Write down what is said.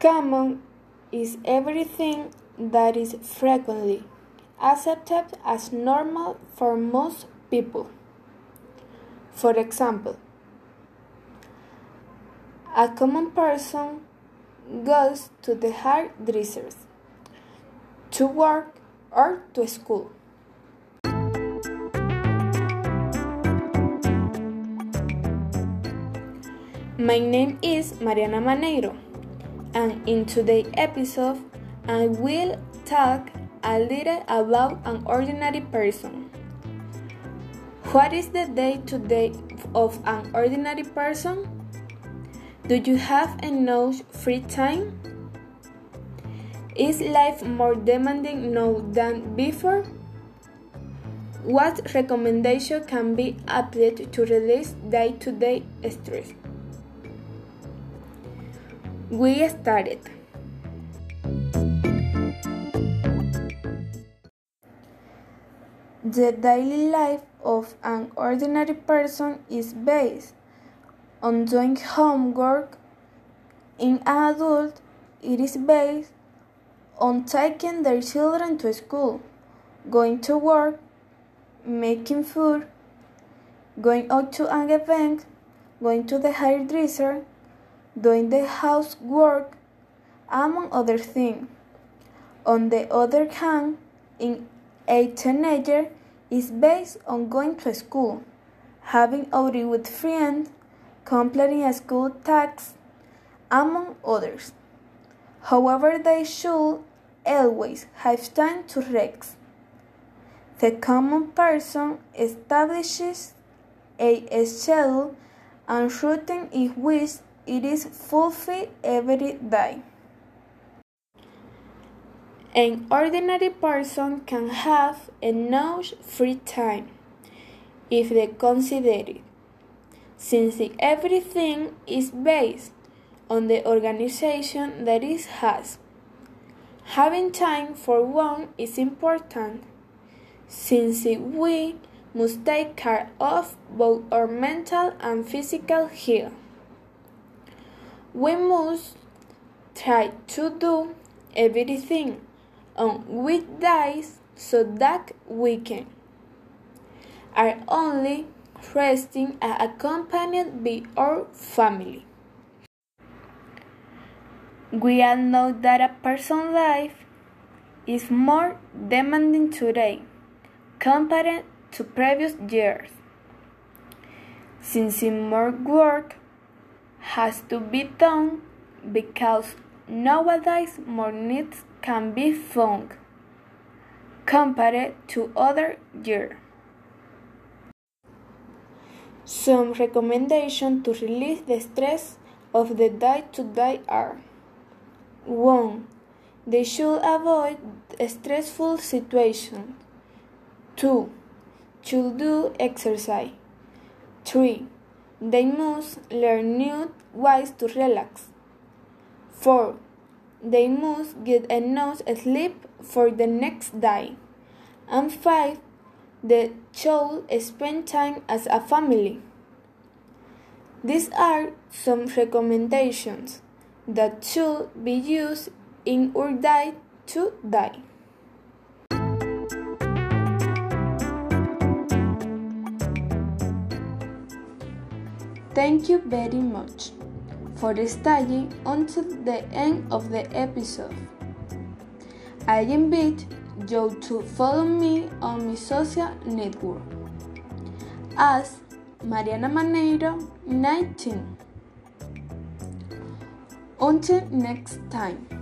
Common is everything that is frequently accepted as normal for most people. For example, a common person goes to the hairdressers to work or to school. My name is Mariana Maneiro, and in today's episode, I will talk a little about an ordinary person. What is the day to day of an ordinary person? Do you have enough free time? Is life more demanding now than before? What recommendation can be applied to release day to day stress? We started. The daily life of an ordinary person is based on doing homework. In an adult, it is based on taking their children to school, going to work, making food, going out to an event, going to the hairdresser, doing the housework, among other things. On the other hand, in a teenager is based on going to school, having outing with friends, completing a school task, among others. However, they should always have time to rest. The common person establishes a schedule and routine in which it is fulfilled every day. An ordinary person can have enough free time if they consider it, since everything is based on the organization that it has. Having time for one is important, since we must take care of both our mental and physical health. We must try to do everything on weekdays so that we can are only resting and accompanied by our family. We all know that a person's life is more demanding today compared to previous years, since more work has to be done because nowadays more needs can be found compared to other years. Some recommendations to release the stress of the day to day are 1. They should avoid stressful situations. 2. Should do exercise. 3. They must learn new ways to relax. 4. They must get enough sleep for the next day. And 5. They should spend time as a family. These are some recommendations that should be used in our day to day. Thank you very much for staying until the end of the episode. I invite you to follow me on my social network as Mariana Maneiro 19. Until next time.